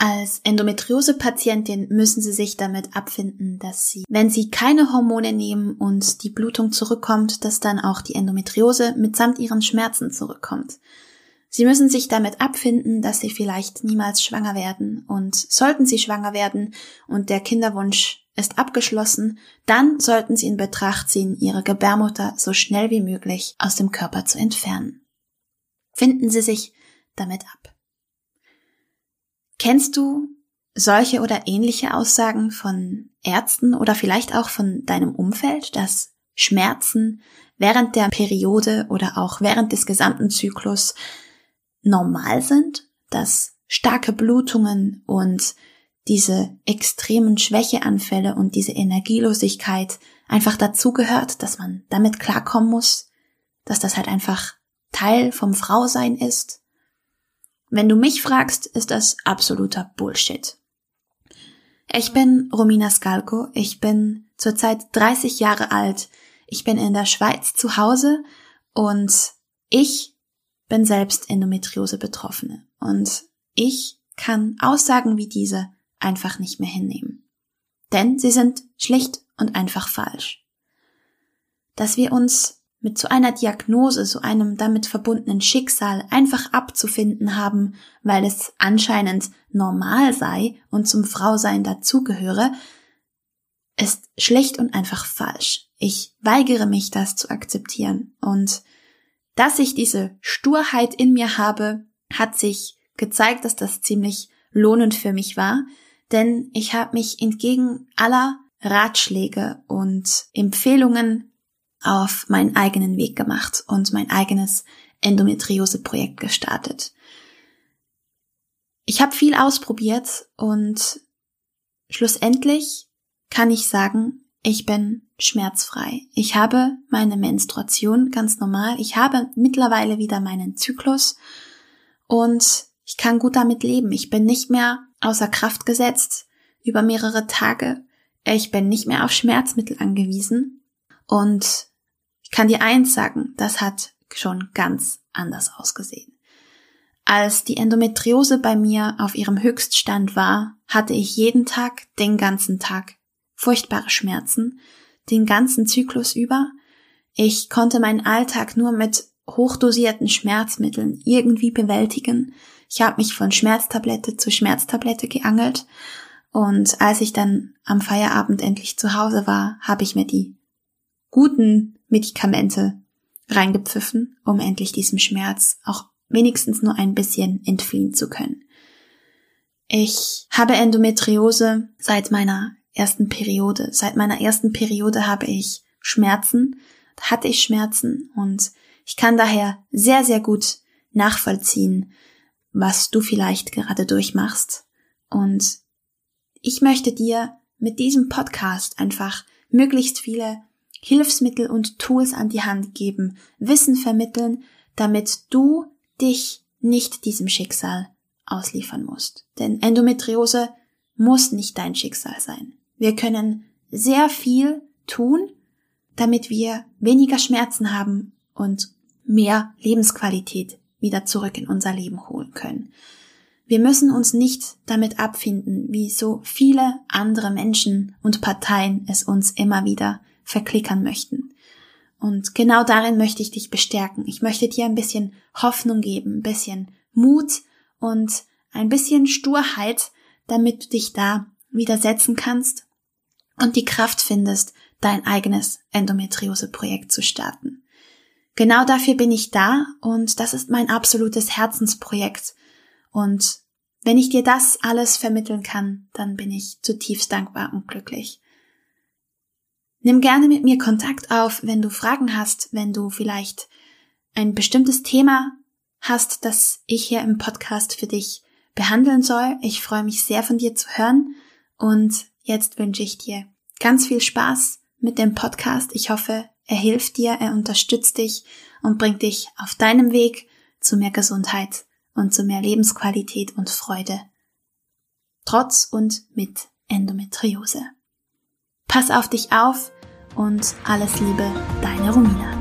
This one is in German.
Als Endometriose-Patientin müssen Sie sich damit abfinden, dass Sie, wenn Sie keine Hormone nehmen und die Blutung zurückkommt, dass dann auch die Endometriose mitsamt Ihren Schmerzen zurückkommt. Sie müssen sich damit abfinden, dass Sie vielleicht niemals schwanger werden und sollten Sie schwanger werden und der Kinderwunsch ist abgeschlossen, dann sollten Sie in Betracht ziehen, Ihre Gebärmutter so schnell wie möglich aus dem Körper zu entfernen. Finden Sie sich damit ab. Kennst du solche oder ähnliche Aussagen von Ärzten oder vielleicht auch von deinem Umfeld, dass Schmerzen während der Periode oder auch während des gesamten Zyklus normal sind, dass starke Blutungen und diese extremen Schwächeanfälle und diese Energielosigkeit einfach dazugehört, dass man damit klarkommen muss, dass das halt einfach Teil vom Frausein ist wenn du mich fragst, ist das absoluter Bullshit. Ich bin Romina Skalko, ich bin zurzeit 30 Jahre alt, ich bin in der Schweiz zu Hause und ich bin selbst Endometriose Betroffene und ich kann Aussagen wie diese einfach nicht mehr hinnehmen. Denn sie sind schlicht und einfach falsch. Dass wir uns mit so einer Diagnose, so einem damit verbundenen Schicksal einfach abzufinden haben, weil es anscheinend normal sei und zum Frausein dazugehöre, ist schlicht und einfach falsch. Ich weigere mich, das zu akzeptieren. Und dass ich diese Sturheit in mir habe, hat sich gezeigt, dass das ziemlich lohnend für mich war, denn ich habe mich entgegen aller Ratschläge und Empfehlungen auf meinen eigenen Weg gemacht und mein eigenes Endometriose-Projekt gestartet. Ich habe viel ausprobiert und schlussendlich kann ich sagen, ich bin schmerzfrei. Ich habe meine Menstruation ganz normal. Ich habe mittlerweile wieder meinen Zyklus und ich kann gut damit leben. Ich bin nicht mehr außer Kraft gesetzt über mehrere Tage. Ich bin nicht mehr auf Schmerzmittel angewiesen. Und ich kann dir eins sagen, das hat schon ganz anders ausgesehen. Als die Endometriose bei mir auf ihrem Höchststand war, hatte ich jeden Tag, den ganzen Tag, furchtbare Schmerzen, den ganzen Zyklus über. Ich konnte meinen Alltag nur mit hochdosierten Schmerzmitteln irgendwie bewältigen. Ich habe mich von Schmerztablette zu Schmerztablette geangelt und als ich dann am Feierabend endlich zu Hause war, habe ich mir die guten Medikamente reingepfiffen, um endlich diesem Schmerz auch wenigstens nur ein bisschen entfliehen zu können. Ich habe Endometriose seit meiner ersten Periode. Seit meiner ersten Periode habe ich Schmerzen, hatte ich Schmerzen und ich kann daher sehr, sehr gut nachvollziehen, was du vielleicht gerade durchmachst. Und ich möchte dir mit diesem Podcast einfach möglichst viele Hilfsmittel und Tools an die Hand geben, Wissen vermitteln, damit du dich nicht diesem Schicksal ausliefern musst. Denn Endometriose muss nicht dein Schicksal sein. Wir können sehr viel tun, damit wir weniger Schmerzen haben und mehr Lebensqualität wieder zurück in unser Leben holen können. Wir müssen uns nicht damit abfinden, wie so viele andere Menschen und Parteien es uns immer wieder verklickern möchten. Und genau darin möchte ich dich bestärken. Ich möchte dir ein bisschen Hoffnung geben, ein bisschen Mut und ein bisschen Sturheit, damit du dich da widersetzen kannst und die Kraft findest, dein eigenes Endometriose-Projekt zu starten. Genau dafür bin ich da und das ist mein absolutes Herzensprojekt. Und wenn ich dir das alles vermitteln kann, dann bin ich zutiefst dankbar und glücklich. Nimm gerne mit mir Kontakt auf, wenn du Fragen hast, wenn du vielleicht ein bestimmtes Thema hast, das ich hier im Podcast für dich behandeln soll. Ich freue mich sehr von dir zu hören und jetzt wünsche ich dir ganz viel Spaß mit dem Podcast. Ich hoffe, er hilft dir, er unterstützt dich und bringt dich auf deinem Weg zu mehr Gesundheit und zu mehr Lebensqualität und Freude. Trotz und mit Endometriose. Pass auf dich auf und alles Liebe, deine Romina.